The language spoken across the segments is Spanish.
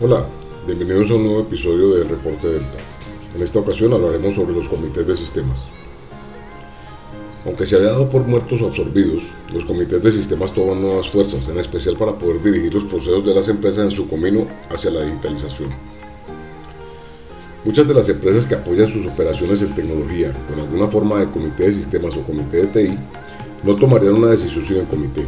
Hola, bienvenidos a un nuevo episodio de Reporte Delta. En esta ocasión hablaremos sobre los comités de sistemas. Aunque se había dado por muertos o absorbidos, los comités de sistemas toman nuevas fuerzas, en especial para poder dirigir los procesos de las empresas en su camino hacia la digitalización. Muchas de las empresas que apoyan sus operaciones en tecnología con alguna forma de comité de sistemas o comité de TI no tomarían una decisión sin el comité,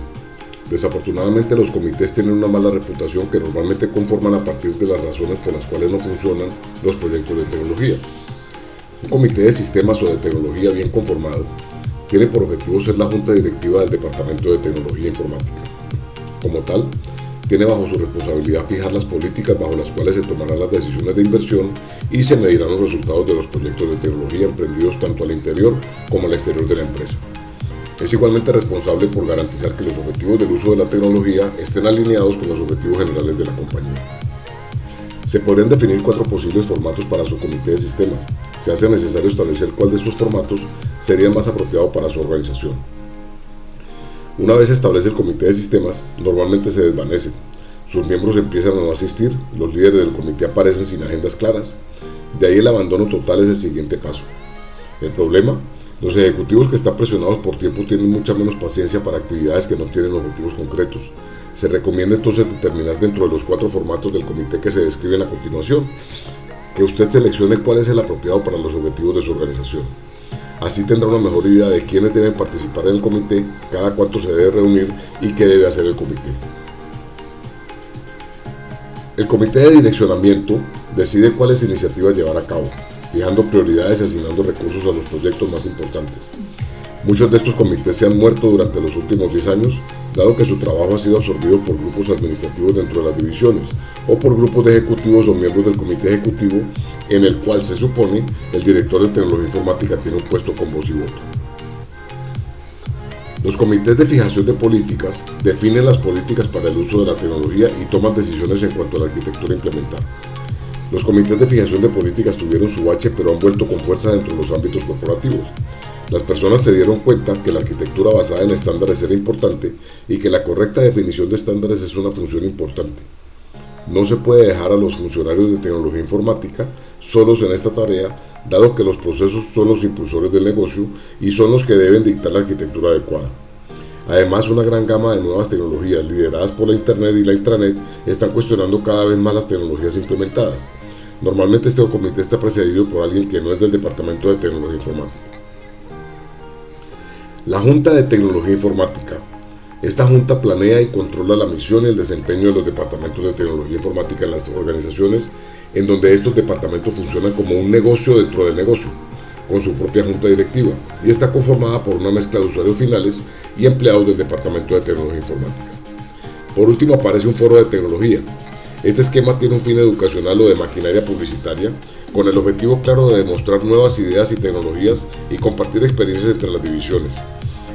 Desafortunadamente los comités tienen una mala reputación que normalmente conforman a partir de las razones por las cuales no funcionan los proyectos de tecnología. Un comité de sistemas o de tecnología bien conformado tiene por objetivo ser la junta directiva del Departamento de Tecnología Informática. Como tal, tiene bajo su responsabilidad fijar las políticas bajo las cuales se tomarán las decisiones de inversión y se medirán los resultados de los proyectos de tecnología emprendidos tanto al interior como al exterior de la empresa. Es igualmente responsable por garantizar que los objetivos del uso de la tecnología estén alineados con los objetivos generales de la compañía. Se podrían definir cuatro posibles formatos para su comité de sistemas. Se hace necesario establecer cuál de estos formatos sería más apropiado para su organización. Una vez establece el comité de sistemas, normalmente se desvanece. Sus miembros empiezan a no asistir, los líderes del comité aparecen sin agendas claras. De ahí el abandono total es el siguiente paso. El problema los ejecutivos que están presionados por tiempo tienen mucha menos paciencia para actividades que no tienen objetivos concretos. Se recomienda entonces determinar dentro de los cuatro formatos del comité que se describen a continuación, que usted seleccione cuál es el apropiado para los objetivos de su organización. Así tendrá una mejor idea de quiénes deben participar en el comité, cada cuánto se debe reunir y qué debe hacer el comité. El comité de direccionamiento decide cuáles iniciativas llevar a cabo, fijando prioridades y asignando recursos a los proyectos más importantes. Muchos de estos comités se han muerto durante los últimos 10 años, dado que su trabajo ha sido absorbido por grupos administrativos dentro de las divisiones o por grupos de ejecutivos o miembros del comité ejecutivo en el cual se supone el director de tecnología informática tiene un puesto con voz y voto. Los comités de fijación de políticas definen las políticas para el uso de la tecnología y toman decisiones en cuanto a la arquitectura implementar. Los comités de fijación de políticas tuvieron su bache pero han vuelto con fuerza dentro de los ámbitos corporativos. Las personas se dieron cuenta que la arquitectura basada en estándares era importante y que la correcta definición de estándares es una función importante. No se puede dejar a los funcionarios de tecnología informática solos en esta tarea, dado que los procesos son los impulsores del negocio y son los que deben dictar la arquitectura adecuada. Además, una gran gama de nuevas tecnologías lideradas por la Internet y la intranet están cuestionando cada vez más las tecnologías implementadas. Normalmente este comité está precedido por alguien que no es del Departamento de Tecnología Informática. La Junta de Tecnología Informática. Esta junta planea y controla la misión y el desempeño de los departamentos de tecnología informática en las organizaciones en donde estos departamentos funcionan como un negocio dentro del negocio, con su propia junta directiva, y está conformada por una mezcla de usuarios finales y empleados del Departamento de Tecnología Informática. Por último aparece un foro de tecnología, este esquema tiene un fin educacional o de maquinaria publicitaria, con el objetivo claro de demostrar nuevas ideas y tecnologías y compartir experiencias entre las divisiones.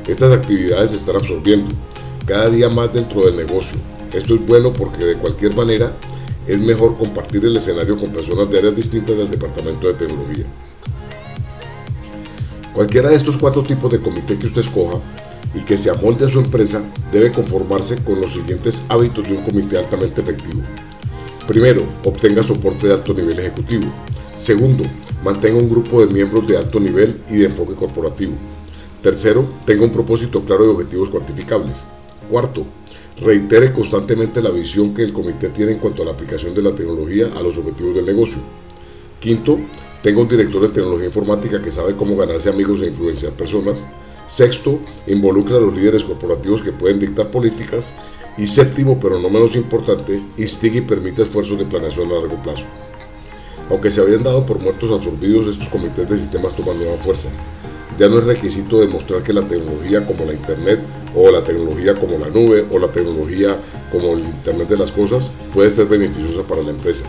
Estas actividades se están absorbiendo cada día más dentro del negocio. Esto es bueno porque de cualquier manera es mejor compartir el escenario con personas de áreas distintas del departamento de tecnología. Cualquiera de estos cuatro tipos de comité que usted escoja y que se amolde a su empresa debe conformarse con los siguientes hábitos de un comité altamente efectivo. Primero, obtenga soporte de alto nivel ejecutivo. Segundo, mantenga un grupo de miembros de alto nivel y de enfoque corporativo. Tercero, tenga un propósito claro y objetivos cuantificables. Cuarto, reitere constantemente la visión que el comité tiene en cuanto a la aplicación de la tecnología a los objetivos del negocio. Quinto, tenga un director de tecnología informática que sabe cómo ganarse amigos e influenciar personas. Sexto, involucra a los líderes corporativos que pueden dictar políticas y séptimo, pero no menos importante, instiga y permite esfuerzos de planeación a largo plazo. Aunque se habían dado por muertos absorbidos, estos comités de sistemas toman nuevas fuerzas. Ya no es requisito demostrar que la tecnología como la Internet o la tecnología como la nube o la tecnología como el Internet de las cosas puede ser beneficiosa para la empresa.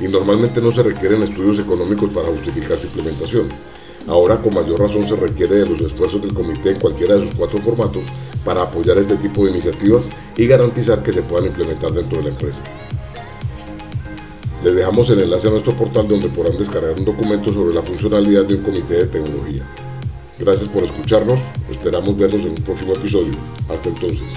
Y normalmente no se requieren estudios económicos para justificar su implementación. Ahora con mayor razón se requiere de los esfuerzos del comité en cualquiera de sus cuatro formatos para apoyar este tipo de iniciativas y garantizar que se puedan implementar dentro de la empresa. Les dejamos el enlace a nuestro portal donde podrán descargar un documento sobre la funcionalidad de un comité de tecnología. Gracias por escucharnos, esperamos verlos en un próximo episodio. Hasta entonces.